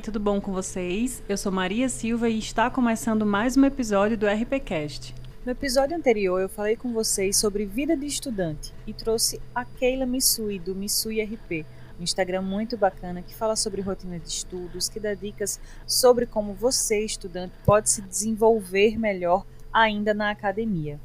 Tudo bom com vocês? Eu sou Maria Silva e está começando mais um episódio do RPCast. No episódio anterior, eu falei com vocês sobre vida de estudante e trouxe a Keila Misui, do Misui RP, um Instagram muito bacana que fala sobre rotina de estudos, que dá dicas sobre como você, estudante, pode se desenvolver melhor ainda na academia.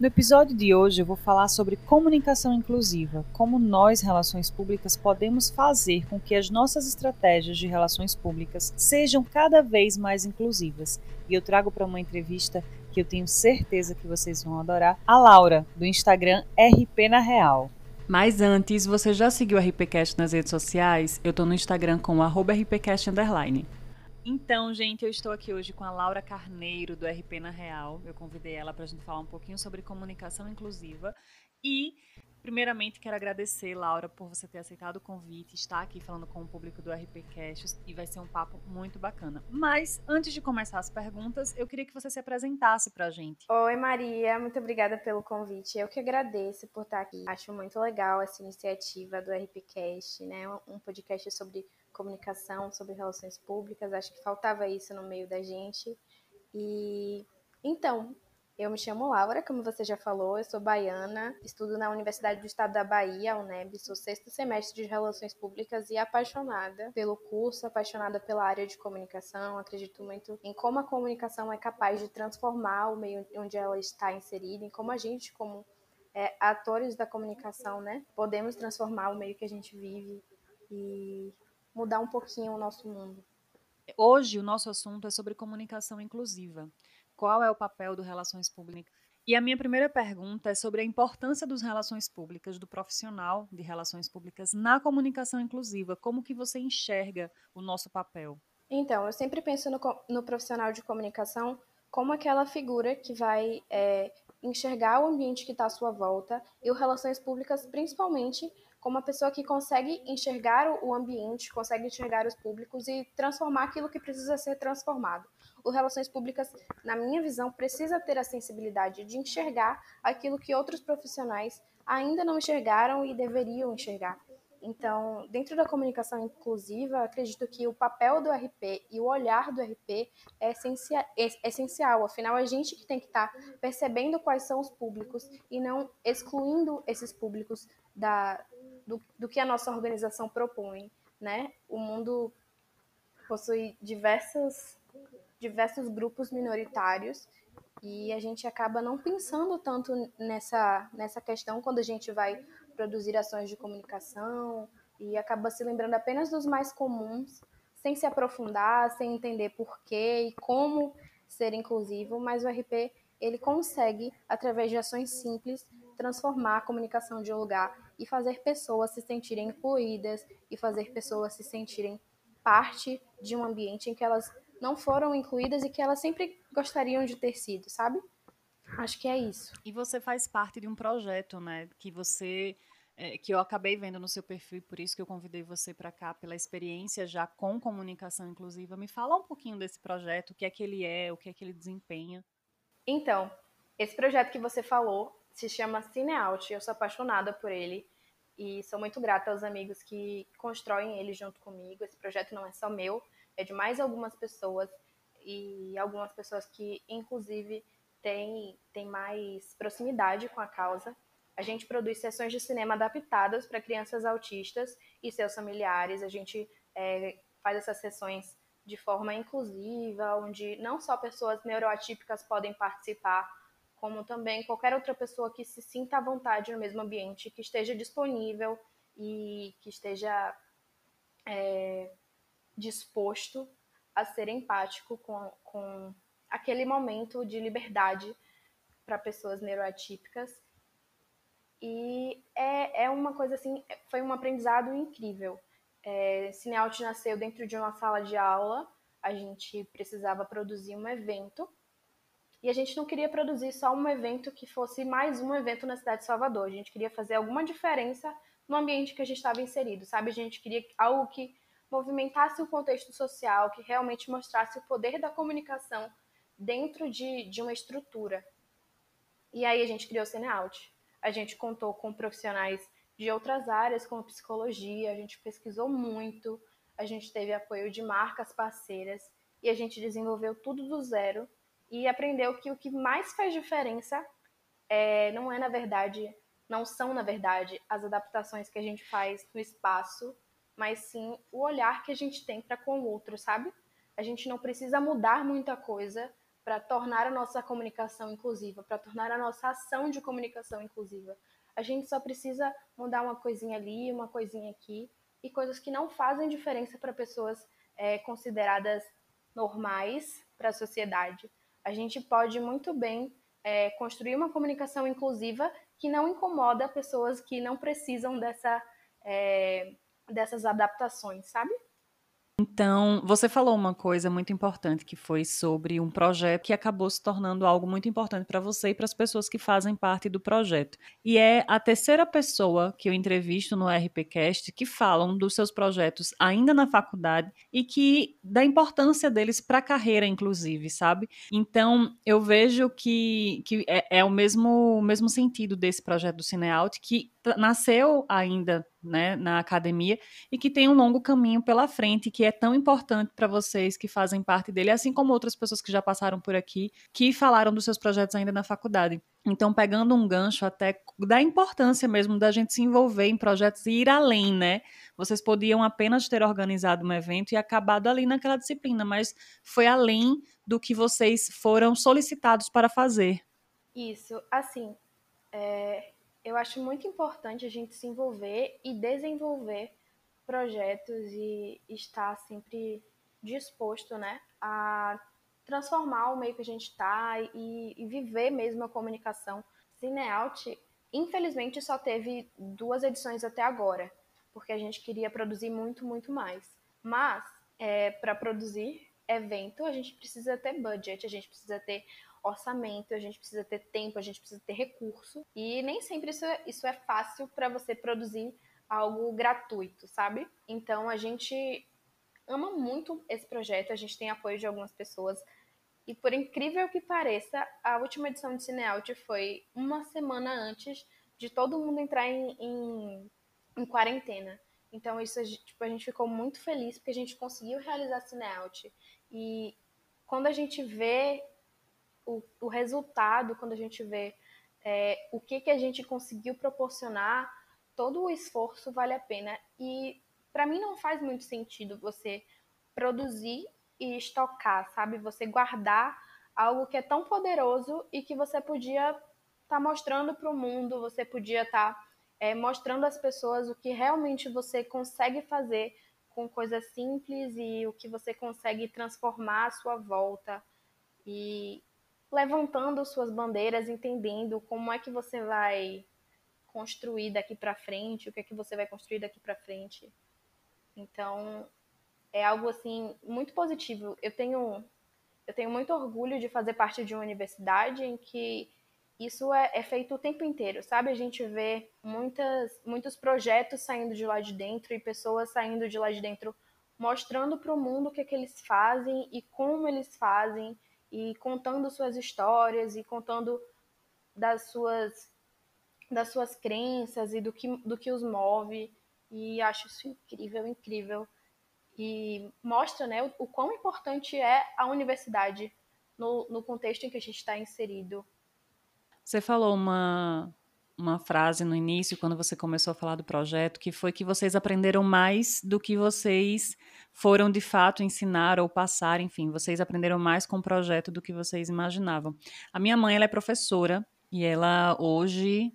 No episódio de hoje eu vou falar sobre comunicação inclusiva, como nós, relações públicas, podemos fazer com que as nossas estratégias de relações públicas sejam cada vez mais inclusivas. E eu trago para uma entrevista que eu tenho certeza que vocês vão adorar, a Laura, do Instagram RP na Real. Mas antes, você já seguiu o RPCast nas redes sociais? Eu estou no Instagram com RPCast underline. Então, gente, eu estou aqui hoje com a Laura Carneiro, do RP na Real. Eu convidei ela para a gente falar um pouquinho sobre comunicação inclusiva. E, primeiramente, quero agradecer, Laura, por você ter aceitado o convite, estar aqui falando com o público do RPcast e vai ser um papo muito bacana. Mas, antes de começar as perguntas, eu queria que você se apresentasse para a gente. Oi, Maria, muito obrigada pelo convite. Eu que agradeço por estar aqui. Acho muito legal essa iniciativa do RPcast, né? Um podcast sobre comunicação, sobre relações públicas. Acho que faltava isso no meio da gente. E então, eu me chamo Laura, como você já falou, eu sou baiana, estudo na Universidade do Estado da Bahia, UNEB, sou sexto semestre de Relações Públicas e apaixonada pelo curso, apaixonada pela área de comunicação. Acredito muito em como a comunicação é capaz de transformar o meio onde ela está inserida, em como a gente, como é, atores da comunicação, né, podemos transformar o meio que a gente vive. E mudar um pouquinho o nosso mundo. Hoje o nosso assunto é sobre comunicação inclusiva. Qual é o papel do relações públicas? E a minha primeira pergunta é sobre a importância dos relações públicas, do profissional de relações públicas na comunicação inclusiva. Como que você enxerga o nosso papel? Então, eu sempre penso no, no profissional de comunicação como aquela figura que vai é, enxergar o ambiente que está à sua volta e o relações públicas, principalmente, como uma pessoa que consegue enxergar o ambiente, consegue enxergar os públicos e transformar aquilo que precisa ser transformado. O Relações Públicas, na minha visão, precisa ter a sensibilidade de enxergar aquilo que outros profissionais ainda não enxergaram e deveriam enxergar. Então, dentro da comunicação inclusiva, acredito que o papel do RP e o olhar do RP é, é essencial. Afinal, a gente que tem que estar tá percebendo quais são os públicos e não excluindo esses públicos da, do, do que a nossa organização propõe, né? O mundo possui diversos, diversos grupos minoritários e a gente acaba não pensando tanto nessa, nessa questão quando a gente vai produzir ações de comunicação e acaba se lembrando apenas dos mais comuns, sem se aprofundar, sem entender por quê e como ser inclusivo, mas o RP ele consegue, através de ações simples, transformar a comunicação de um lugar e fazer pessoas se sentirem incluídas e fazer pessoas se sentirem parte de um ambiente em que elas não foram incluídas e que elas sempre gostariam de ter sido, sabe? Acho que é isso. E você faz parte de um projeto, né? Que você é, que eu acabei vendo no seu perfil, por isso que eu convidei você para cá, pela experiência já com comunicação inclusiva. Me fala um pouquinho desse projeto, o que é que ele é, o que é que ele desempenha. Então, esse projeto que você falou se chama Cineout. Eu sou apaixonada por ele e sou muito grata aos amigos que constroem ele junto comigo. Esse projeto não é só meu, é de mais algumas pessoas e algumas pessoas que, inclusive, têm, têm mais proximidade com a causa. A gente produz sessões de cinema adaptadas para crianças autistas e seus familiares. A gente é, faz essas sessões de forma inclusiva, onde não só pessoas neuroatípicas podem participar, como também qualquer outra pessoa que se sinta à vontade no mesmo ambiente, que esteja disponível e que esteja é, disposto a ser empático com, com aquele momento de liberdade para pessoas neuroatípicas. E é, é uma coisa assim, foi um aprendizado incrível. É, nasceu dentro de uma sala de aula, a gente precisava produzir um evento e a gente não queria produzir só um evento que fosse mais um evento na cidade de Salvador. A gente queria fazer alguma diferença no ambiente que a gente estava inserido, sabe? A gente queria algo que movimentasse o contexto social, que realmente mostrasse o poder da comunicação dentro de, de uma estrutura. E aí a gente criou o Cineout. A gente contou com profissionais de outras áreas, como psicologia, a gente pesquisou muito, a gente teve apoio de marcas parceiras e a gente desenvolveu tudo do zero e aprendeu que o que mais faz diferença é, não é na verdade, não são na verdade as adaptações que a gente faz no espaço, mas sim o olhar que a gente tem para com o outro, sabe? A gente não precisa mudar muita coisa para tornar a nossa comunicação inclusiva, para tornar a nossa ação de comunicação inclusiva. A gente só precisa mudar uma coisinha ali, uma coisinha aqui, e coisas que não fazem diferença para pessoas é, consideradas normais para a sociedade. A gente pode muito bem é, construir uma comunicação inclusiva que não incomoda pessoas que não precisam dessa, é, dessas adaptações, sabe? Então, você falou uma coisa muito importante que foi sobre um projeto que acabou se tornando algo muito importante para você e para as pessoas que fazem parte do projeto. E é a terceira pessoa que eu entrevisto no RPcast que falam dos seus projetos ainda na faculdade e que da importância deles para a carreira, inclusive, sabe? Então, eu vejo que, que é, é o mesmo, o mesmo sentido desse projeto do Cinealt, que nasceu ainda né, na academia e que tem um longo caminho pela frente que é tão importante para vocês que fazem parte dele, assim como outras pessoas que já passaram por aqui, que falaram dos seus projetos ainda na faculdade. Então, pegando um gancho até da importância mesmo da gente se envolver em projetos e ir além, né? Vocês podiam apenas ter organizado um evento e acabado ali naquela disciplina, mas foi além do que vocês foram solicitados para fazer. Isso, assim, é, eu acho muito importante a gente se envolver e desenvolver projetos e estar sempre disposto, né, a transformar o meio que a gente está e, e, viver mesmo a comunicação. Cineout, infelizmente, só teve duas edições até agora, porque a gente queria produzir muito, muito mais. Mas, é, para produzir evento, a gente precisa ter budget, a gente precisa ter orçamento, a gente precisa ter tempo, a gente precisa ter recurso. E nem sempre isso é, isso é fácil para você produzir algo gratuito, sabe? Então a gente ama muito esse projeto, a gente tem apoio de algumas pessoas. E por incrível que pareça, a última edição de Cineout foi uma semana antes de todo mundo entrar em, em, em quarentena. Então isso tipo, a gente ficou muito feliz porque a gente conseguiu realizar Cineout. E quando a gente vê o, o resultado, quando a gente vê é, o que, que a gente conseguiu proporcionar, todo o esforço vale a pena. E para mim não faz muito sentido você produzir e estocar, sabe? Você guardar algo que é tão poderoso e que você podia estar tá mostrando para o mundo, você podia estar tá, é, mostrando às pessoas o que realmente você consegue fazer com coisas simples e o que você consegue transformar à sua volta. E levantando suas bandeiras, entendendo como é que você vai construir daqui para frente, o que é que você vai construir daqui para frente. Então, é algo assim muito positivo. Eu tenho eu tenho muito orgulho de fazer parte de uma universidade em que isso é, é, feito o tempo inteiro, sabe? A gente vê muitas, muitos projetos saindo de lá de dentro e pessoas saindo de lá de dentro mostrando para o mundo o que, é que eles fazem e como eles fazem e contando suas histórias e contando das suas das suas crenças e do que, do que os move e acho isso incrível, incrível e mostra né, o, o quão importante é a universidade no, no contexto em que a gente está inserido. Você falou uma, uma frase no início, quando você começou a falar do projeto, que foi que vocês aprenderam mais do que vocês foram de fato ensinar ou passar, enfim, vocês aprenderam mais com o projeto do que vocês imaginavam. A minha mãe, ela é professora e ela hoje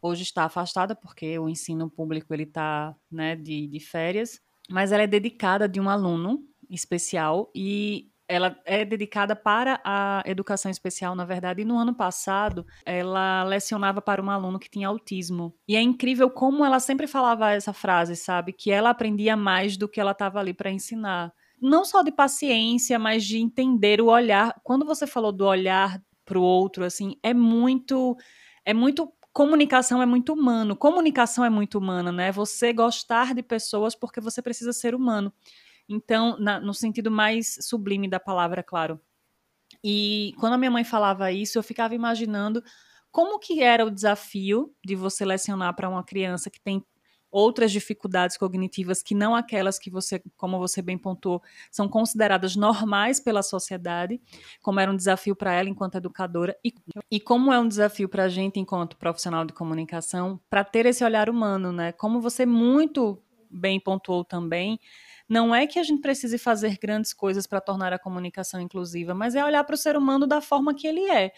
hoje está afastada porque o ensino público ele está né, de, de férias, mas ela é dedicada de um aluno especial e ela é dedicada para a educação especial, na verdade, e no ano passado ela lecionava para um aluno que tinha autismo. E é incrível como ela sempre falava essa frase, sabe? Que ela aprendia mais do que ela estava ali para ensinar. Não só de paciência, mas de entender o olhar. Quando você falou do olhar para o outro, assim, é muito. É muito comunicação é muito humano. Comunicação é muito humana, né? Você gostar de pessoas porque você precisa ser humano. Então, na, no sentido mais sublime da palavra, claro. E quando a minha mãe falava isso, eu ficava imaginando como que era o desafio de você lecionar para uma criança que tem outras dificuldades cognitivas que não aquelas que você, como você bem pontuou, são consideradas normais pela sociedade, como era um desafio para ela enquanto educadora e, e como é um desafio para a gente enquanto profissional de comunicação, para ter esse olhar humano, né? Como você muito bem pontuou também, não é que a gente precise fazer grandes coisas para tornar a comunicação inclusiva, mas é olhar para o ser humano da forma que ele é.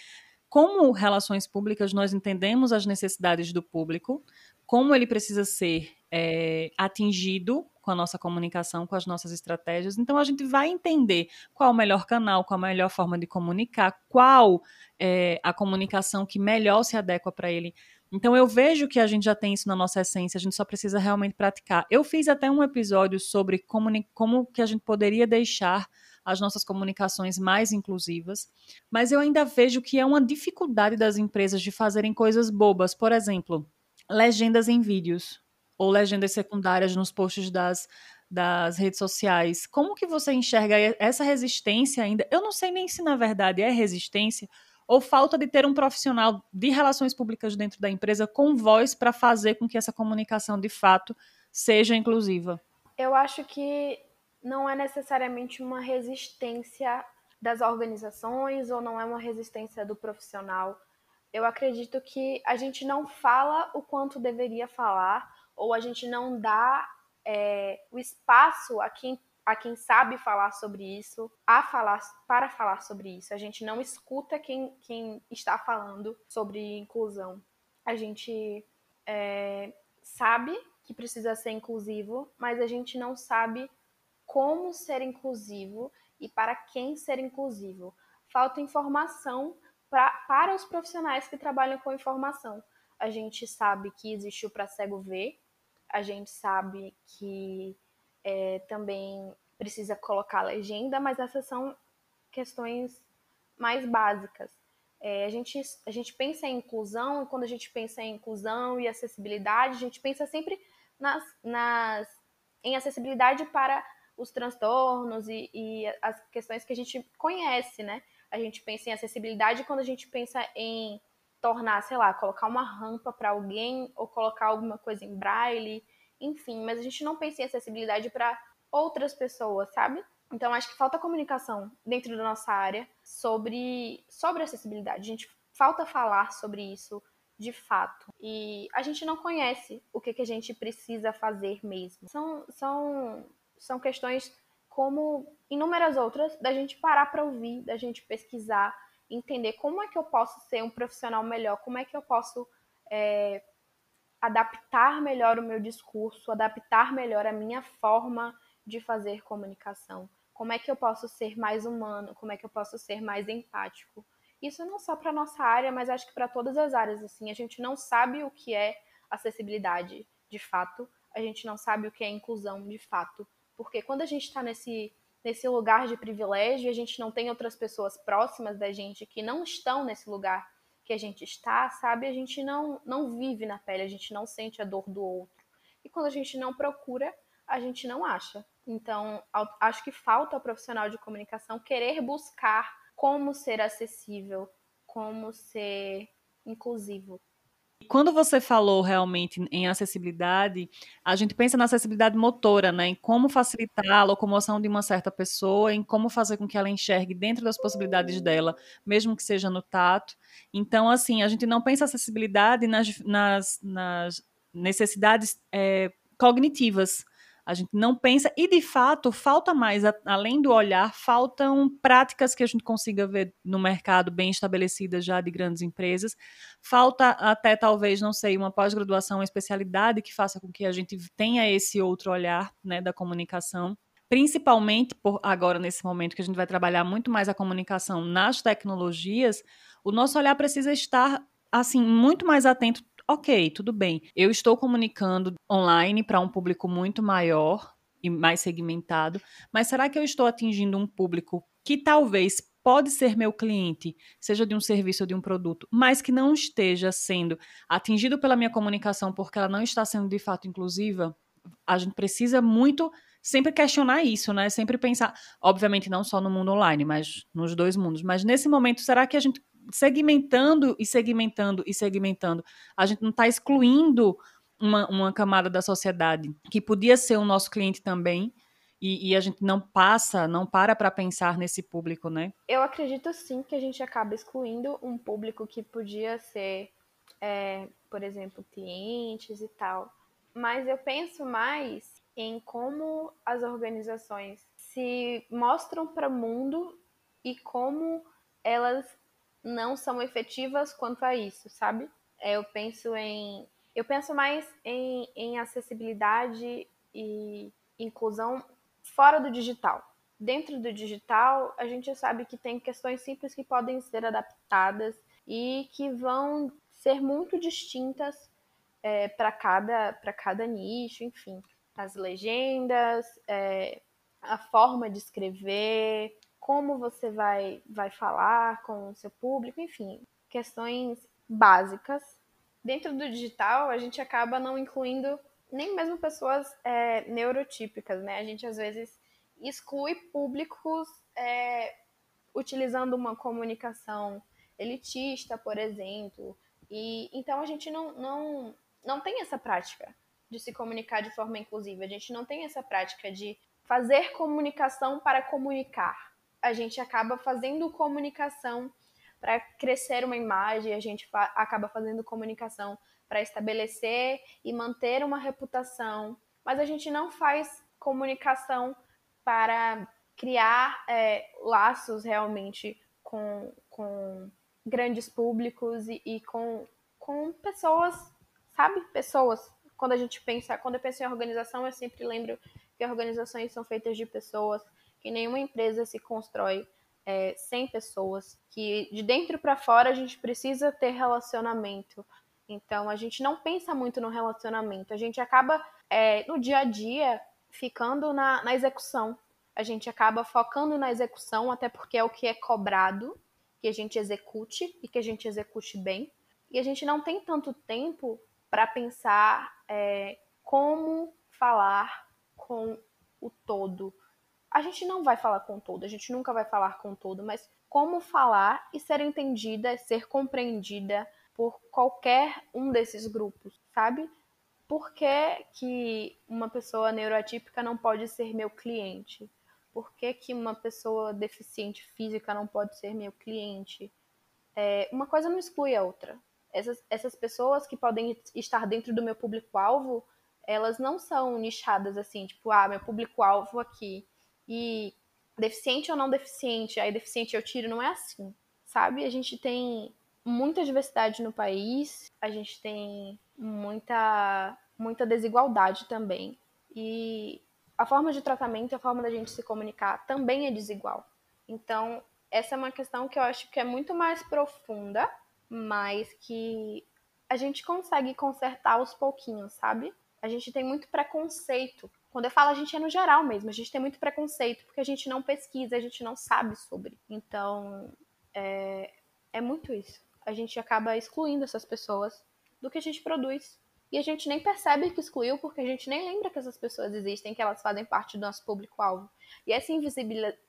Como relações públicas, nós entendemos as necessidades do público, como ele precisa ser é, atingido com a nossa comunicação, com as nossas estratégias. Então, a gente vai entender qual o melhor canal, qual a melhor forma de comunicar, qual é a comunicação que melhor se adequa para ele. Então, eu vejo que a gente já tem isso na nossa essência, a gente só precisa realmente praticar. Eu fiz até um episódio sobre como, que a gente poderia deixar as nossas comunicações mais inclusivas, mas eu ainda vejo que é uma dificuldade das empresas de fazerem coisas bobas. Por exemplo, legendas em vídeos ou legendas secundárias nos posts das, das redes sociais. Como que você enxerga essa resistência ainda? Eu não sei nem se na verdade é resistência ou falta de ter um profissional de relações públicas dentro da empresa com voz para fazer com que essa comunicação de fato seja inclusiva. Eu acho que não é necessariamente uma resistência das organizações ou não é uma resistência do profissional eu acredito que a gente não fala o quanto deveria falar, ou a gente não dá é, o espaço a quem, a quem sabe falar sobre isso, a falar para falar sobre isso. A gente não escuta quem, quem está falando sobre inclusão. A gente é, sabe que precisa ser inclusivo, mas a gente não sabe como ser inclusivo e para quem ser inclusivo. Falta informação pra, para os profissionais que trabalham com informação. A gente sabe que existe o para cego ver, a gente sabe que é, também precisa colocar legenda, mas essas são questões mais básicas. É, a, gente, a gente pensa em inclusão, e quando a gente pensa em inclusão e acessibilidade, a gente pensa sempre nas, nas, em acessibilidade para os transtornos e, e as questões que a gente conhece, né? a gente pensa em acessibilidade quando a gente pensa em tornar, sei lá, colocar uma rampa para alguém ou colocar alguma coisa em braille, enfim, mas a gente não pensa em acessibilidade para outras pessoas, sabe? Então acho que falta comunicação dentro da nossa área sobre sobre acessibilidade. A gente falta falar sobre isso de fato. E a gente não conhece o que, que a gente precisa fazer mesmo. São, são, são questões como inúmeras outras, da gente parar para ouvir, da gente pesquisar, entender como é que eu posso ser um profissional melhor, como é que eu posso é, adaptar melhor o meu discurso, adaptar melhor a minha forma de fazer comunicação, como é que eu posso ser mais humano, como é que eu posso ser mais empático. Isso não só para nossa área, mas acho que para todas as áreas. Assim, a gente não sabe o que é acessibilidade de fato, a gente não sabe o que é inclusão de fato, porque quando a gente está nesse, nesse lugar de privilégio, a gente não tem outras pessoas próximas da gente que não estão nesse lugar que a gente está, sabe? A gente não, não vive na pele, a gente não sente a dor do outro. E quando a gente não procura, a gente não acha. Então, acho que falta ao profissional de comunicação querer buscar como ser acessível, como ser inclusivo, quando você falou realmente em acessibilidade, a gente pensa na acessibilidade motora, né? Em como facilitar a locomoção de uma certa pessoa, em como fazer com que ela enxergue dentro das possibilidades dela, mesmo que seja no tato. Então, assim, a gente não pensa acessibilidade nas, nas, nas necessidades é, cognitivas a gente não pensa, e de fato, falta mais, além do olhar, faltam práticas que a gente consiga ver no mercado bem estabelecidas já de grandes empresas. Falta até, talvez, não sei, uma pós-graduação, uma especialidade que faça com que a gente tenha esse outro olhar né, da comunicação principalmente por agora nesse momento que a gente vai trabalhar muito mais a comunicação nas tecnologias, o nosso olhar precisa estar assim muito mais atento ok, tudo bem. Eu estou comunicando online para um público muito maior e mais segmentado, mas será que eu estou atingindo um público que talvez pode ser meu cliente, seja de um serviço ou de um produto, mas que não esteja sendo atingido pela minha comunicação porque ela não está sendo de fato inclusiva? A gente precisa muito sempre questionar isso, né? Sempre pensar, obviamente não só no mundo online, mas nos dois mundos. Mas nesse momento, será que a gente segmentando e segmentando e segmentando, a gente não está excluindo uma, uma camada da sociedade que podia ser o nosso cliente também, e, e, a gente não passa, não para para pensar nesse público, né? Eu acredito sim que a gente acaba excluindo um público que podia ser, é, por exemplo, clientes e tal. Mas eu penso mais em como as organizações se mostram para o mundo e como elas não são efetivas quanto a isso, sabe? É, eu penso em eu penso mais em, em acessibilidade e inclusão fora do digital. Dentro do digital, a gente sabe que tem questões simples que podem ser adaptadas e que vão ser muito distintas é, para cada, cada nicho, enfim. As legendas, é, a forma de escrever, como você vai, vai falar com o seu público, enfim, questões básicas. Dentro do digital, a gente acaba não incluindo nem mesmo pessoas é, neurotípicas, né? A gente às vezes exclui públicos é, utilizando uma comunicação elitista, por exemplo. E então a gente não, não, não tem essa prática de se comunicar de forma inclusiva. A gente não tem essa prática de fazer comunicação para comunicar. A gente acaba fazendo comunicação para crescer uma imagem, a gente fa acaba fazendo comunicação para estabelecer e manter uma reputação, mas a gente não faz comunicação para criar é, laços realmente com, com grandes públicos e, e, com, com pessoas, sabe? Pessoas. Quando a gente pensa, quando eu penso em organização, eu sempre lembro que organizações são feitas de pessoas, que nenhuma empresa se constrói é, sem pessoas, que de dentro para fora a gente precisa ter relacionamento, então a gente não pensa muito no relacionamento, a gente acaba é, no dia a dia ficando na, na execução. A gente acaba focando na execução, até porque é o que é cobrado, que a gente execute e que a gente execute bem. E a gente não tem tanto tempo para pensar é, como falar com o todo. A gente não vai falar com todo, a gente nunca vai falar com todo, mas como falar e ser entendida, ser compreendida, por qualquer um desses grupos, sabe? Por que, que uma pessoa neuroatípica não pode ser meu cliente? Por que, que uma pessoa deficiente física não pode ser meu cliente? É, uma coisa não exclui a outra. Essas, essas pessoas que podem estar dentro do meu público-alvo, elas não são nichadas assim, tipo, ah, meu público-alvo aqui. E deficiente ou não deficiente, aí deficiente eu tiro, não é assim, sabe? A gente tem muita diversidade no país, a gente tem muita, muita desigualdade também. E a forma de tratamento, a forma da gente se comunicar também é desigual. Então, essa é uma questão que eu acho que é muito mais profunda, mas que a gente consegue consertar aos pouquinhos, sabe? A gente tem muito preconceito. Quando eu falo a gente é no geral mesmo, a gente tem muito preconceito porque a gente não pesquisa, a gente não sabe sobre. Então, é, é muito isso a gente acaba excluindo essas pessoas do que a gente produz. E a gente nem percebe que excluiu, porque a gente nem lembra que essas pessoas existem, que elas fazem parte do nosso público-alvo. E essa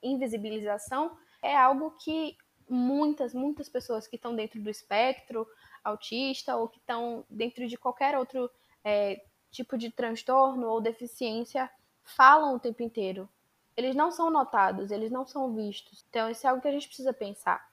invisibilização é algo que muitas, muitas pessoas que estão dentro do espectro autista ou que estão dentro de qualquer outro é, tipo de transtorno ou deficiência falam o tempo inteiro. Eles não são notados, eles não são vistos. Então, isso é algo que a gente precisa pensar.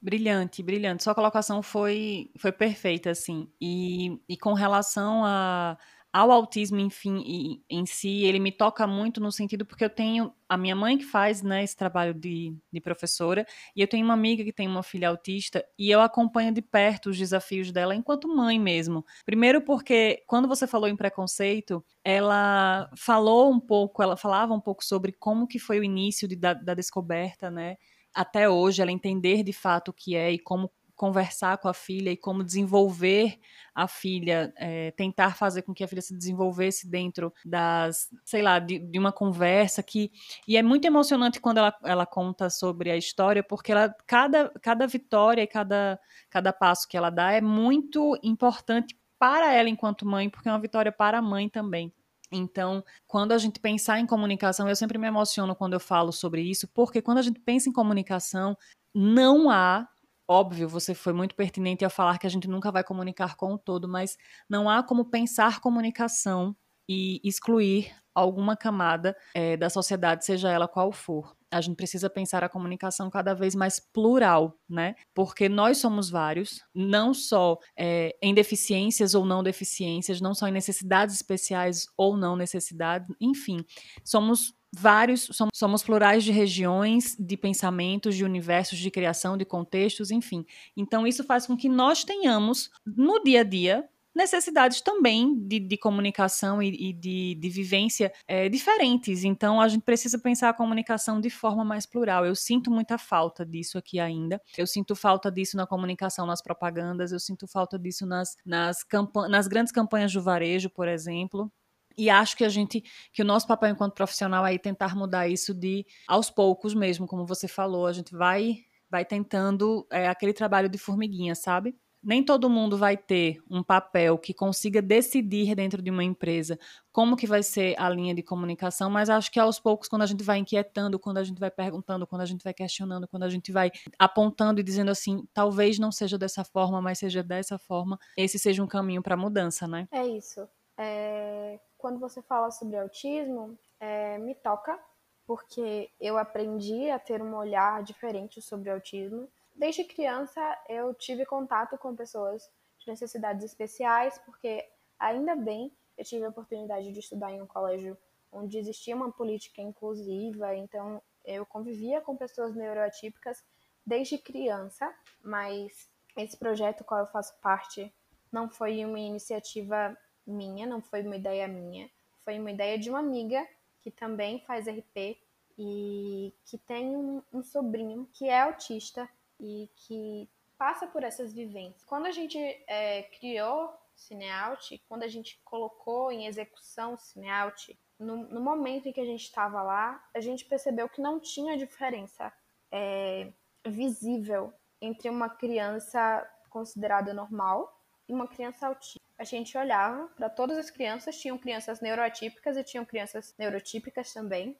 Brilhante, brilhante. Sua colocação foi, foi perfeita, assim. E, e com relação a, ao autismo, enfim, em si, ele me toca muito no sentido porque eu tenho a minha mãe que faz né, esse trabalho de, de professora, e eu tenho uma amiga que tem uma filha autista, e eu acompanho de perto os desafios dela enquanto mãe mesmo. Primeiro porque, quando você falou em preconceito, ela falou um pouco, ela falava um pouco sobre como que foi o início de, da, da descoberta, né? até hoje, ela entender de fato o que é e como conversar com a filha e como desenvolver a filha, é, tentar fazer com que a filha se desenvolvesse dentro das, sei lá, de, de, uma conversa que e é muito emocionante quando ela, ela conta sobre a história porque ela cada, cada vitória e cada, cada passo que ela dá é muito importante para ela enquanto mãe porque é uma vitória para a mãe também. Então, quando a gente pensar em comunicação, eu sempre me emociono quando eu falo sobre isso, porque quando a gente pensa em comunicação, não há óbvio, você foi muito pertinente ao falar que a gente nunca vai comunicar com o todo, mas não há como pensar comunicação e excluir alguma camada é, da sociedade, seja ela qual for. A gente precisa pensar a comunicação cada vez mais plural, né? Porque nós somos vários, não só é, em deficiências ou não deficiências, não só em necessidades especiais ou não necessidades, enfim, somos vários, somos, somos plurais de regiões, de pensamentos, de universos, de criação, de contextos, enfim. Então, isso faz com que nós tenhamos, no dia a dia, necessidades também de, de comunicação e, e de, de, vivência é, diferentes. Então, a gente precisa pensar a comunicação de forma mais plural. Eu sinto muita falta disso aqui ainda. Eu sinto falta disso na comunicação, nas propagandas. Eu sinto falta disso nas, nas, nas grandes campanhas do varejo, por exemplo. E acho que a gente, que o nosso papel enquanto profissional é tentar mudar isso de aos poucos mesmo, como você falou, a gente vai vai tentando é, aquele trabalho de formiguinha, sabe? nem todo mundo vai ter um papel que consiga decidir dentro de uma empresa como que vai ser a linha de comunicação, mas acho que aos poucos, quando a gente vai inquietando, quando a gente vai perguntando, quando a gente vai questionando, quando a gente vai apontando e dizendo assim, talvez não seja dessa forma, mas seja dessa forma, esse seja um caminho para a mudança, né? É isso. É... Quando você fala sobre autismo, é... me toca, porque eu aprendi a ter um olhar diferente sobre autismo. Desde criança eu tive contato com pessoas de necessidades especiais, porque ainda bem eu tive a oportunidade de estudar em um colégio onde existia uma política inclusiva, então eu convivia com pessoas neuroatípicas desde criança, mas esse projeto qual eu faço parte não foi uma iniciativa minha, não foi uma ideia minha, foi uma ideia de uma amiga que também faz RP e que tem um, um sobrinho que é autista e que passa por essas vivências. Quando a gente é, criou Cineout, quando a gente colocou em execução Cineout, no, no momento em que a gente estava lá, a gente percebeu que não tinha diferença é, visível entre uma criança considerada normal e uma criança autista. A gente olhava para todas as crianças, tinham crianças neuroatípicas e tinham crianças neurotípicas também,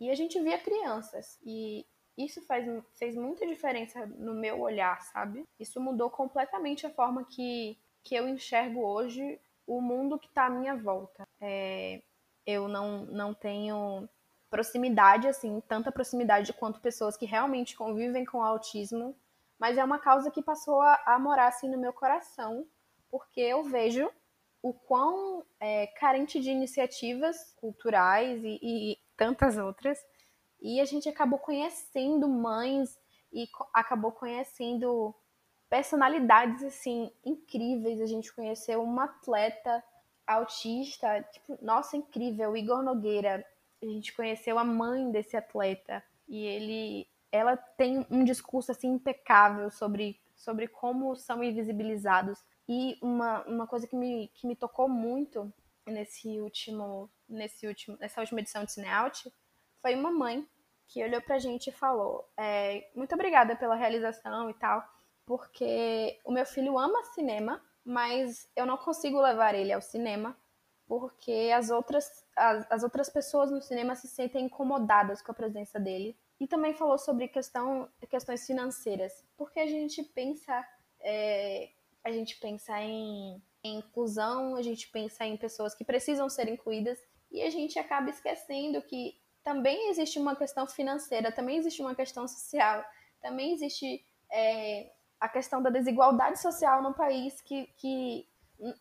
e a gente via crianças. E isso faz, fez muita diferença no meu olhar, sabe? Isso mudou completamente a forma que, que eu enxergo hoje o mundo que está à minha volta. É, eu não, não tenho proximidade, assim, tanta proximidade quanto pessoas que realmente convivem com autismo, mas é uma causa que passou a, a morar, assim, no meu coração, porque eu vejo o quão é, carente de iniciativas culturais e, e tantas outras e a gente acabou conhecendo mães e acabou conhecendo personalidades assim incríveis. A gente conheceu uma atleta autista, tipo, nossa, incrível, Igor Nogueira. A gente conheceu a mãe desse atleta e ele ela tem um discurso assim impecável sobre sobre como são invisibilizados. E uma, uma coisa que me, que me tocou muito nesse último nesse último nessa última edição de Cineout foi uma mãe que olhou pra gente e falou: é, Muito obrigada pela realização e tal, porque o meu filho ama cinema, mas eu não consigo levar ele ao cinema porque as outras, as, as outras pessoas no cinema se sentem incomodadas com a presença dele. E também falou sobre questão, questões financeiras, porque a gente pensa, é, a gente pensa em, em inclusão, a gente pensa em pessoas que precisam ser incluídas e a gente acaba esquecendo que também existe uma questão financeira, também existe uma questão social, também existe é, a questão da desigualdade social no país que, que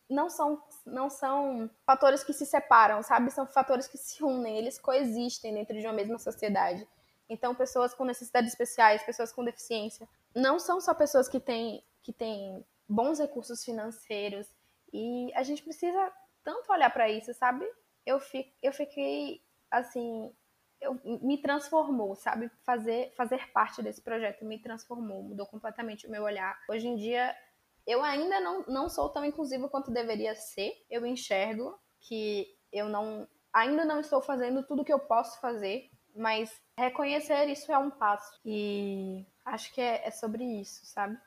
não são, não são fatores que se separam, sabe? São fatores que se unem, eles coexistem dentro de uma mesma sociedade. Então, pessoas com necessidades especiais, pessoas com deficiência, não são só pessoas que têm, que têm bons recursos financeiros. E a gente precisa tanto olhar para isso, sabe? Eu, fi, eu fiquei, assim, eu, me transformou, sabe? Fazer, fazer parte desse projeto me transformou, mudou completamente o meu olhar. Hoje em dia, eu ainda não, não sou tão inclusiva quanto deveria ser. Eu enxergo que eu não ainda não estou fazendo tudo que eu posso fazer, mas reconhecer isso é um passo. E acho que é, é sobre isso, sabe?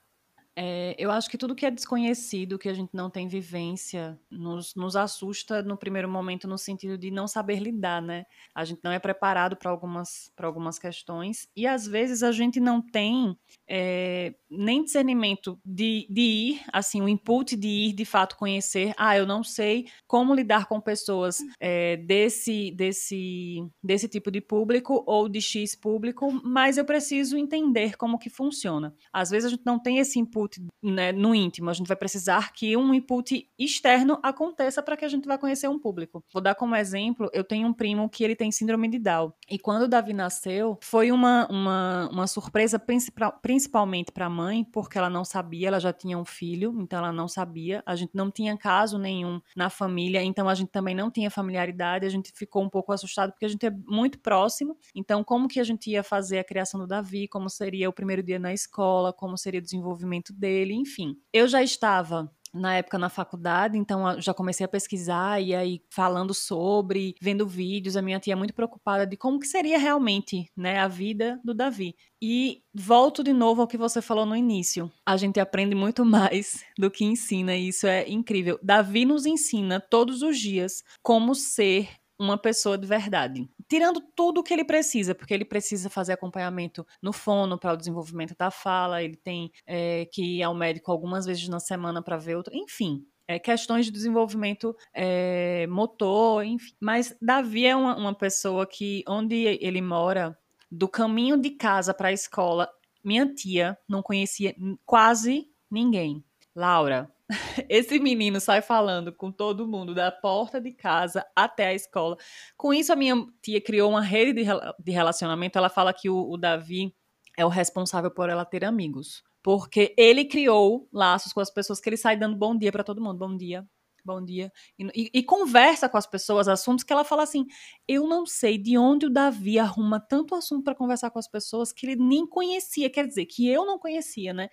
É, eu acho que tudo que é desconhecido, que a gente não tem vivência, nos, nos assusta no primeiro momento, no sentido de não saber lidar, né? A gente não é preparado para algumas, algumas questões e às vezes a gente não tem é, nem discernimento de, de ir, assim, o input de ir de fato conhecer. Ah, eu não sei como lidar com pessoas é, desse, desse, desse tipo de público ou de X público, mas eu preciso entender como que funciona. Às vezes a gente não tem esse input input né, no íntimo, a gente vai precisar que um input externo aconteça para que a gente vá conhecer um público. Vou dar como exemplo, eu tenho um primo que ele tem síndrome de Down. E quando o Davi nasceu, foi uma, uma, uma surpresa principal, principalmente para a mãe, porque ela não sabia, ela já tinha um filho, então ela não sabia. A gente não tinha caso nenhum na família, então a gente também não tinha familiaridade, a gente ficou um pouco assustado porque a gente é muito próximo. Então, como que a gente ia fazer a criação do Davi, como seria o primeiro dia na escola, como seria o desenvolvimento dele, enfim. Eu já estava na época na faculdade, então já comecei a pesquisar e aí falando sobre, vendo vídeos, a minha tia muito preocupada de como que seria realmente, né, a vida do Davi. E volto de novo ao que você falou no início. A gente aprende muito mais do que ensina e isso é incrível. Davi nos ensina todos os dias como ser uma pessoa de verdade. Tirando tudo o que ele precisa, porque ele precisa fazer acompanhamento no fono para o desenvolvimento da fala, ele tem é, que ir ao médico algumas vezes na semana para ver outro. Enfim, é, questões de desenvolvimento é, motor, enfim. Mas Davi é uma, uma, pessoa que, onde ele mora, do caminho de casa para a escola, minha tia não conhecia quase ninguém. Laura, esse menino sai falando com todo mundo, da porta de casa até a escola. Com isso, a minha tia criou uma rede de, relacionamento. Ela fala que o, o Davi é o responsável por ela ter amigos. Porque ele criou laços com as pessoas que ele sai dando bom dia para todo mundo. Bom dia, bom dia. E, e, conversa com as pessoas assuntos que ela fala assim: eu não sei de onde o Davi arruma tanto assunto para conversar com as pessoas que ele nem conhecia. Quer dizer, que eu não conhecia, né?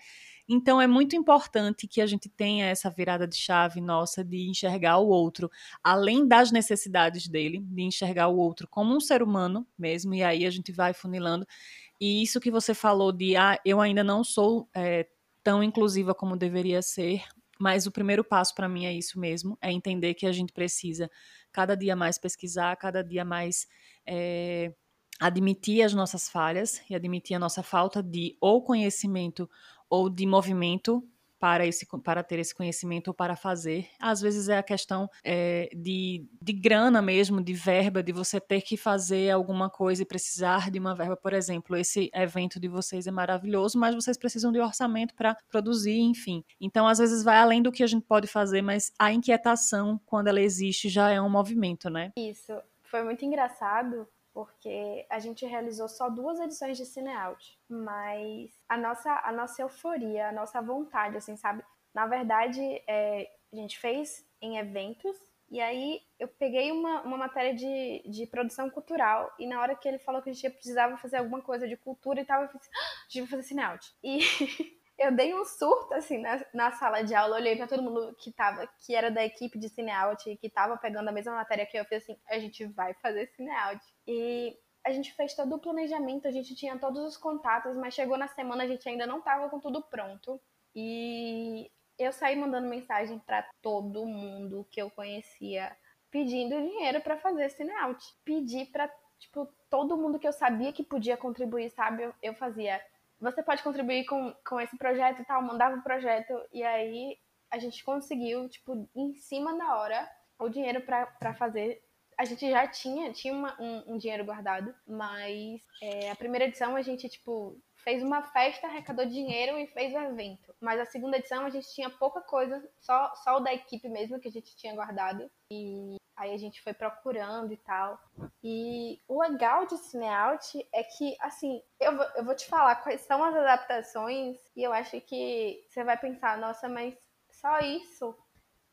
Então é muito importante que a gente tenha essa virada de chave nossa de enxergar o outro, além das necessidades dele, de enxergar o outro como um ser humano mesmo, e aí a gente vai funilando. E isso que você falou de, ah, eu ainda não sou é, tão inclusiva como deveria ser, mas o primeiro passo para mim é isso mesmo, é entender que a gente precisa cada dia mais pesquisar, cada dia mais é, admitir as nossas falhas e admitir a nossa falta de ou conhecimento ou de movimento para, esse, para ter esse conhecimento ou para fazer. Às vezes é a questão é, de, de grana mesmo, de verba, de você ter que fazer alguma coisa e precisar de uma verba. Por exemplo, esse evento de vocês é maravilhoso, mas vocês precisam de orçamento para produzir, enfim. Então, às vezes vai além do que a gente pode fazer, mas a inquietação, quando ela existe, já é um movimento, né? Isso. Foi muito engraçado porque a gente realizou só duas edições de Cineout, mas a nossa, a nossa euforia, a nossa vontade, assim, sabe? Na verdade, é, a gente fez em eventos, e aí eu peguei uma, uma matéria de, de produção cultural, e na hora que ele falou que a gente precisava fazer alguma coisa de cultura e tal, eu falei assim, ah, a gente vai fazer Cineout. E eu dei um surto, assim, na, na sala de aula, olhei para todo mundo que tava, que era da equipe de Cineout e que tava pegando a mesma matéria que eu, eu falei assim, a gente vai fazer Cineout. E a gente fez todo o planejamento, a gente tinha todos os contatos, mas chegou na semana a gente ainda não tava com tudo pronto. E eu saí mandando mensagem para todo mundo que eu conhecia, pedindo dinheiro para fazer Cineout. Pedi para tipo, todo mundo que eu sabia que podia contribuir, sabe? Eu, eu fazia você pode contribuir com, com esse projeto e tal, mandava o um projeto, e aí a gente conseguiu, tipo, em cima da hora, o dinheiro para fazer. A gente já tinha, tinha uma, um, um, dinheiro guardado, mas é, a primeira edição a gente, tipo, fez uma festa, arrecadou dinheiro e fez o evento. Mas a segunda edição a gente tinha pouca coisa, só, só o da equipe mesmo que a gente tinha guardado. E Aí a gente foi procurando e tal. E o legal de Cineout é que, assim, eu vou, eu vou te falar quais são as adaptações e eu acho que você vai pensar, nossa, mas só isso?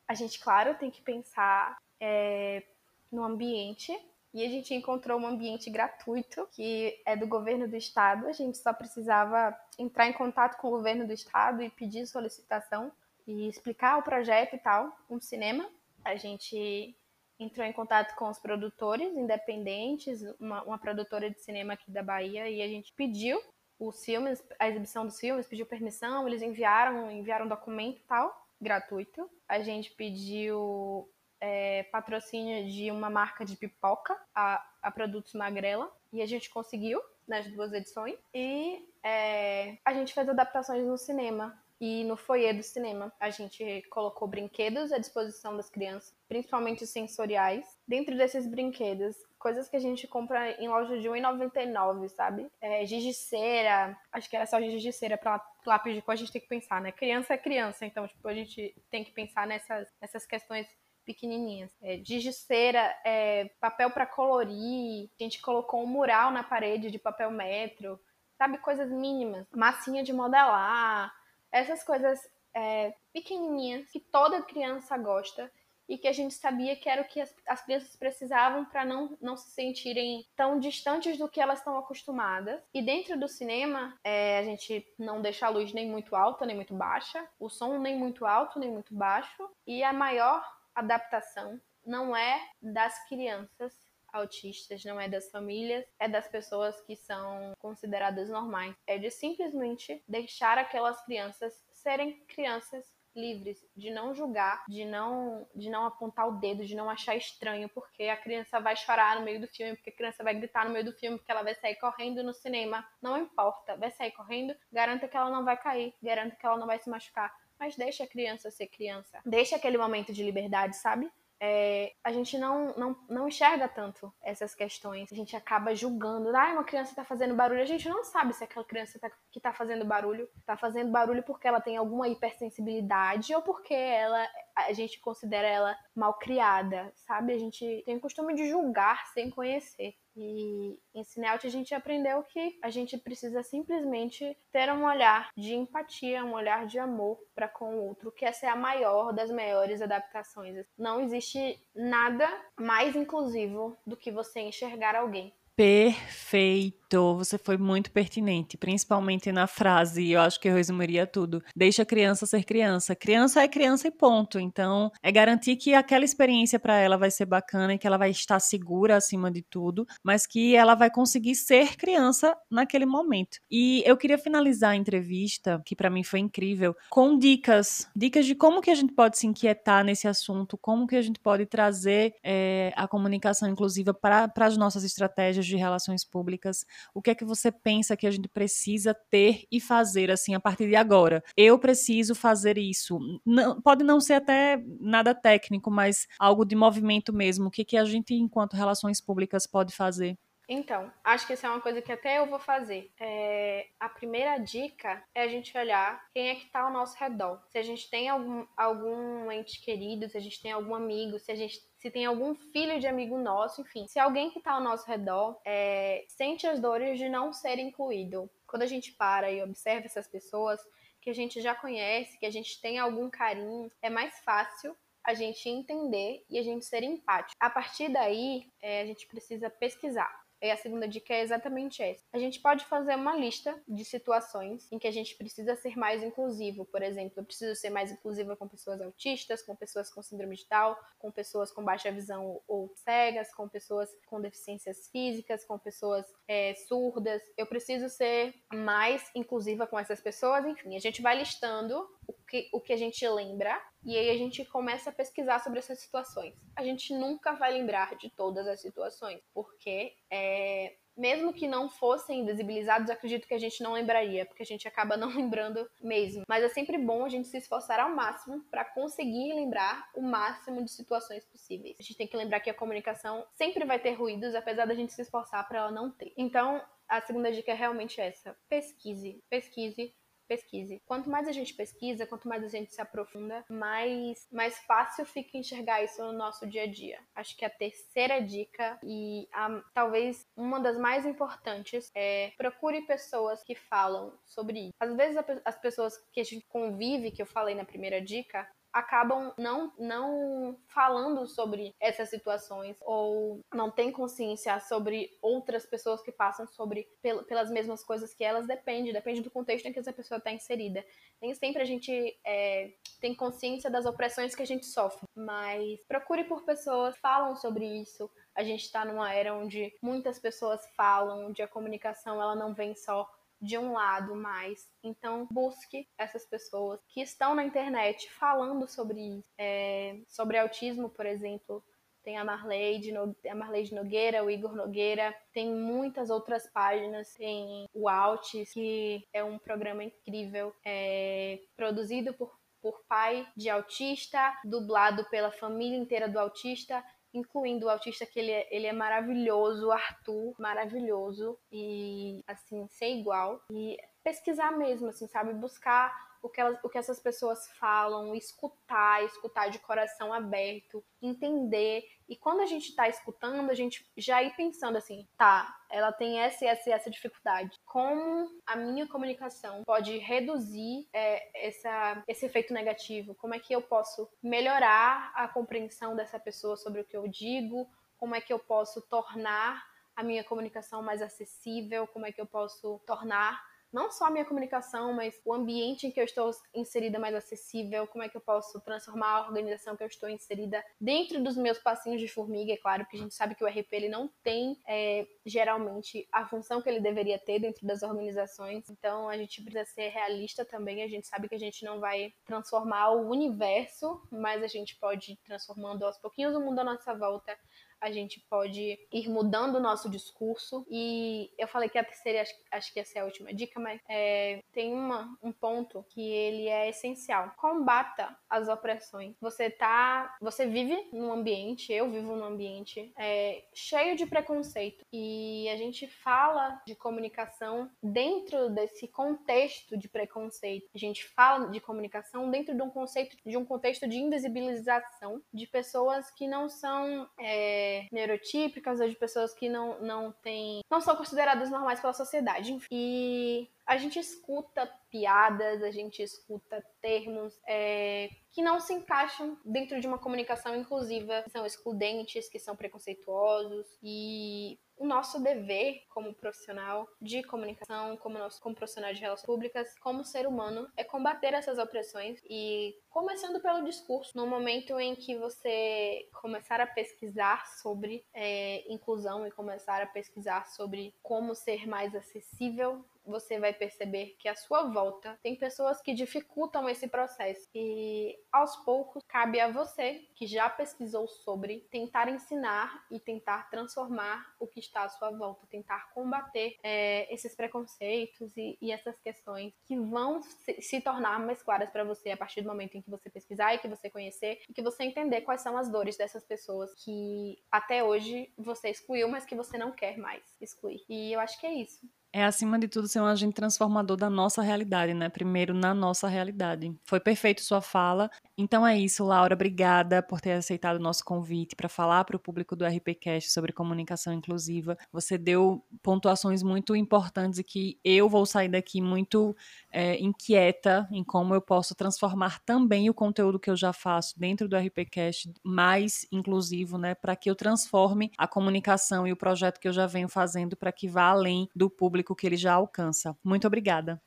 A gente, claro, tem que pensar é, no ambiente. E a gente encontrou um ambiente gratuito, que é do governo do estado. A gente só precisava entrar em contato com o governo do estado e pedir solicitação e explicar o projeto e tal, um cinema. A gente entrou em contato com os produtores independentes, uma, uma, produtora de cinema aqui da Bahia, e a gente pediu os filmes, a exibição dos filmes, pediu permissão, eles enviaram, enviaram um documento e tal, gratuito. A gente pediu é, patrocínio de uma marca de pipoca, a, a Produtos Magrela, e a gente conseguiu nas duas edições. E é, a gente fez adaptações no cinema e no foyer do cinema. A gente colocou brinquedos à disposição das crianças, principalmente sensoriais. Dentro desses brinquedos, coisas que a gente compra em loja de R$1,99, sabe? É, giz de cera, acho que era só giz de cera para lápis de cor, a gente tem que pensar, né? Criança é criança, então, tipo, a gente tem que pensar nessas, nessas questões pequenininhas. É, giz de cera, é, papel para colorir, a gente colocou um mural na parede de papel metro, sabe? Coisas mínimas. Massinha de modelar, essas coisas é, pequenininhas que toda criança gosta e que a gente sabia que era o que as, as crianças precisavam para não, não se sentirem tão distantes do que elas estão acostumadas. E dentro do cinema, é, a gente não deixa a luz nem muito alta nem muito baixa, o som nem muito alto nem muito baixo, e a maior adaptação não é das crianças autistas, não é das famílias, é das pessoas que são consideradas normais. É de simplesmente deixar aquelas crianças serem crianças livres de não julgar, de não de não apontar o dedo, de não achar estranho, porque a criança vai chorar no meio do filme, porque a criança vai gritar no meio do filme, porque ela vai sair correndo no cinema. Não importa, vai sair correndo, garanta que ela não vai cair, garanta que ela não vai se machucar, mas deixa a criança ser criança. Deixa aquele momento de liberdade, sabe? É, a gente não, não, não enxerga tanto essas questões. A gente acaba julgando. Ah, uma criança está fazendo barulho. A gente não sabe se aquela criança tá, que está fazendo barulho está fazendo barulho porque ela tem alguma hipersensibilidade ou porque ela a gente considera ela mal criada, sabe? A gente tem o costume de julgar sem conhecer. E em Cinealt a gente aprendeu que a gente precisa simplesmente ter um olhar de empatia, um olhar de amor para com o outro, que essa é a maior das maiores adaptações. Não existe nada mais inclusivo do que você enxergar alguém. Perfeito. Você foi muito pertinente, principalmente na frase, eu acho que eu resumiria tudo. Deixa a criança ser criança. Criança é criança e ponto. Então, é garantir que aquela experiência para ela vai ser bacana e que ela vai estar segura acima de tudo, mas que ela vai conseguir ser criança naquele momento. E eu queria finalizar a entrevista, que para mim foi incrível, com dicas, dicas de como que a gente pode se inquietar nesse assunto, como que a gente pode trazer é, a comunicação inclusiva para as nossas estratégias de relações públicas o que é que você pensa que a gente precisa ter e fazer assim a partir de agora? Eu preciso fazer isso. Não, pode não ser até nada técnico, mas algo de movimento mesmo. O que, que a gente, enquanto relações públicas, pode fazer? Então, acho que isso é uma coisa que até eu vou fazer. É, a primeira dica é a gente olhar quem é que está ao nosso redor. Se a gente tem algum, algum ente querido, se a gente tem algum amigo, se a gente se tem algum filho de amigo nosso, enfim, se alguém que está ao nosso redor é, sente as dores de não ser incluído. Quando a gente para e observa essas pessoas que a gente já conhece, que a gente tem algum carinho, é mais fácil a gente entender e a gente ser empático. A partir daí, é, a gente precisa pesquisar. E a segunda dica é exatamente essa. A gente pode fazer uma lista de situações em que a gente precisa ser mais inclusivo. Por exemplo, eu preciso ser mais inclusiva com pessoas autistas, com pessoas com síndrome de Down, com pessoas com baixa visão ou cegas, com pessoas com deficiências físicas, com pessoas é, surdas. Eu preciso ser mais inclusiva com essas pessoas. Enfim, a gente vai listando o que, o que a gente lembra e aí a gente começa a pesquisar sobre essas situações. A gente nunca vai lembrar de todas as situações, porque é, mesmo que não fossem invisibilizados, acredito que a gente não lembraria, porque a gente acaba não lembrando mesmo. Mas é sempre bom a gente se esforçar ao máximo para conseguir lembrar o máximo de situações possíveis. A gente tem que lembrar que a comunicação sempre vai ter ruídos, apesar da gente se esforçar para ela não ter. Então, a segunda dica é realmente essa: pesquise, pesquise pesquise. Quanto mais a gente pesquisa, quanto mais a gente se aprofunda, mais, mais fácil fica enxergar isso no nosso dia a dia. Acho que a terceira dica, e a, talvez uma das mais importantes, é procure pessoas que falam sobre isso. Às vezes as pessoas que a gente convive, que eu falei na primeira dica, acabam não, não falando sobre essas situações ou não têm consciência sobre outras pessoas que passam sobre pelas mesmas coisas que elas. Depende depende do contexto em que essa pessoa está inserida. Nem sempre a gente é, tem consciência das opressões que a gente sofre mas procure por pessoas que falam sobre isso. A gente está numa era onde muitas pessoas falam onde a comunicação ela não vem só de um lado mais. Então, busque essas pessoas que estão na internet falando sobre isso, é, sobre autismo, por exemplo. Tem a Marleide, a Marleide Nogueira, o Igor Nogueira, tem muitas outras páginas, tem o Altis, que é um programa incrível, é, produzido por, por pai de autista, dublado pela família inteira do autista, incluindo o autista que ele é, ele é maravilhoso, Arthur, maravilhoso e assim, sem igual. E pesquisar mesmo, assim, sabe? Buscar o que, elas, o que essas pessoas falam, escutar, escutar de coração aberto, entender. E quando a gente está escutando, a gente já ir pensando assim, tá, ela tem essa essa essa dificuldade. Como a minha comunicação pode reduzir é, essa, esse efeito negativo? Como é que eu posso melhorar a compreensão dessa pessoa sobre o que eu digo? Como é que eu posso tornar a minha comunicação mais acessível? Como é que eu posso tornar não só a minha comunicação, mas o ambiente em que eu estou inserida mais acessível, como é que eu posso transformar a organização que eu estou inserida dentro dos meus passinhos de formiga, é claro, porque a gente sabe que o RP ele não tem é, geralmente a função que ele deveria ter dentro das organizações, então a gente precisa ser realista também, a gente sabe que a gente não vai transformar o universo, mas a gente pode ir transformando aos pouquinhos o mundo à nossa volta a gente pode ir mudando o nosso discurso. E eu falei que a terceira, acho, acho que essa é a última dica, mas é, tem uma, um ponto que ele é essencial. Combata as opressões. Você tá. Você vive num ambiente, eu vivo num ambiente é, cheio de preconceito. E a gente fala de comunicação dentro desse contexto de preconceito. A gente fala de comunicação dentro de um conceito, de um contexto de invisibilização de pessoas que não são. É, neurotípicas ou de pessoas que não, não têm. não são consideradas normais pela sociedade. E a gente escuta piadas, a gente escuta termos é, que não se encaixam dentro de uma comunicação inclusiva, que são excludentes, que são preconceituosos e o nosso dever como profissional de comunicação, como, nosso, como profissional de relações públicas, como ser humano, é combater essas opressões e começando pelo discurso. No momento em que você começar a pesquisar sobre é, inclusão e começar a pesquisar sobre como ser mais acessível você vai perceber que à sua volta tem pessoas que dificultam esse processo. E aos poucos cabe a você, que já pesquisou sobre, tentar ensinar e tentar transformar o que está à sua volta, tentar combater é, esses preconceitos e, e, essas questões que vão se, se tornar mais claras para você a partir do momento em que você pesquisar e que você conhecer e que você entender quais são as dores dessas pessoas que até hoje você excluiu, mas que você não quer mais excluir. E eu acho que é isso é, acima de tudo, ser um agente transformador da nossa realidade, né? Primeiro, na nossa realidade. Foi perfeito sua fala. Então é isso, Laura. Obrigada por ter aceitado o nosso convite para falar para o público do RPCast sobre comunicação inclusiva. Você deu pontuações muito importantes e que eu vou sair daqui muito é, inquieta em como eu posso transformar também o conteúdo que eu já faço dentro do RPCast mais inclusivo, né? Para que eu transforme a comunicação e o projeto que eu já venho fazendo para que vá além do público público que ele já alcança. Muito obrigada.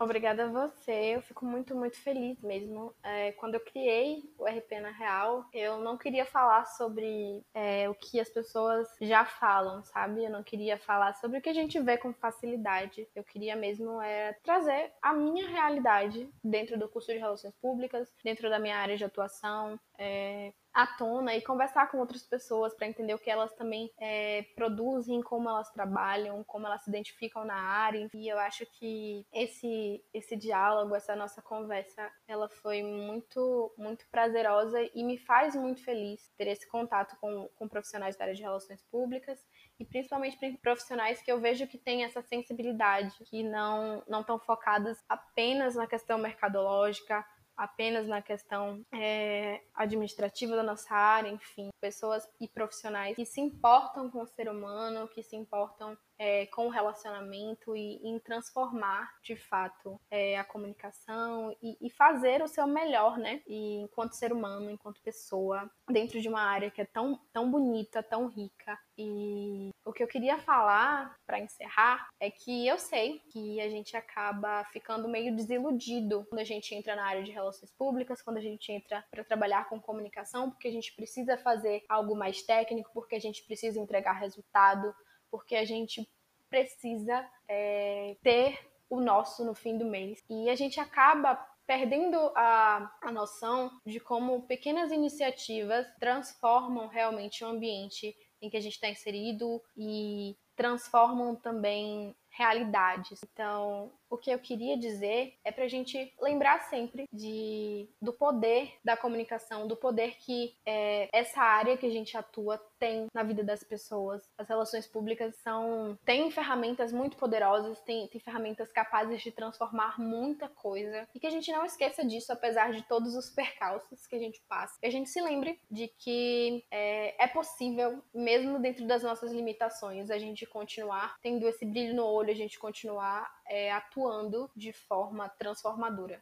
Obrigada a você, eu fico muito, muito feliz mesmo. É, quando eu criei o RP na Real, eu não queria falar sobre é, o que as pessoas já falam, sabe? Eu não queria falar sobre o que a gente vê com facilidade. Eu queria mesmo é, trazer a minha realidade dentro do curso de Relações Públicas, dentro da minha área de atuação, é, à tona e conversar com outras pessoas para entender o que elas também é, produzem, como elas trabalham, como elas se identificam na área. E eu acho que esse esse diálogo, essa nossa conversa, ela foi muito muito prazerosa e me faz muito feliz ter esse contato com, com profissionais da área de relações públicas e principalmente profissionais que eu vejo que têm essa sensibilidade, que não não estão focadas apenas na questão mercadológica, apenas na questão é, administrativa da nossa área, enfim, pessoas e profissionais que se importam com o ser humano, que se importam é, com o relacionamento e em transformar de fato é, a comunicação e, e, fazer o seu melhor, né? E enquanto ser humano, enquanto pessoa, dentro de uma área que é tão, tão bonita, tão rica. E o que eu queria falar para encerrar é que eu sei que a gente acaba ficando meio desiludido quando a gente entra na área de relações públicas, quando a gente entra para trabalhar com comunicação, porque a gente precisa fazer algo mais técnico, porque a gente precisa entregar resultado, porque a gente precisa é, ter o nosso no fim do mês. E a gente acaba perdendo a, a noção de como pequenas iniciativas transformam realmente o ambiente em que a gente está inserido e transformam também realidades. Então, o que eu queria dizer é para a gente lembrar sempre de, do poder da comunicação, do poder que é, essa área que a gente atua tem na vida das pessoas. As relações públicas são têm ferramentas muito poderosas, tem, tem ferramentas capazes de transformar muita coisa e que a gente não esqueça disso, apesar de todos os percalços que a gente passa. Que a gente se lembre de que é, é possível, mesmo dentro das nossas limitações, a gente continuar tendo esse brilho no olho, a gente continuar é, atuando de forma transformadora.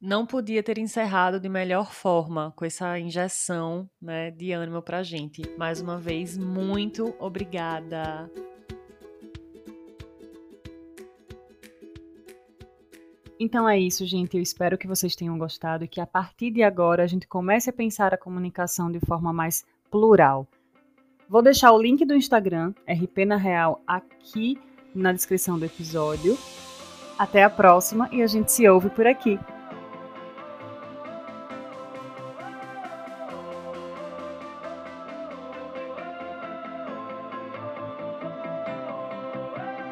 Não podia ter encerrado de melhor forma com essa injeção né, de ânimo para a gente. Mais uma vez, muito obrigada. Então é isso, gente. Eu espero que vocês tenham gostado e que a partir de agora a gente comece a pensar a comunicação de forma mais plural. Vou deixar o link do Instagram, RP na Real, aqui na descrição do episódio. Até a próxima e a gente se ouve por aqui.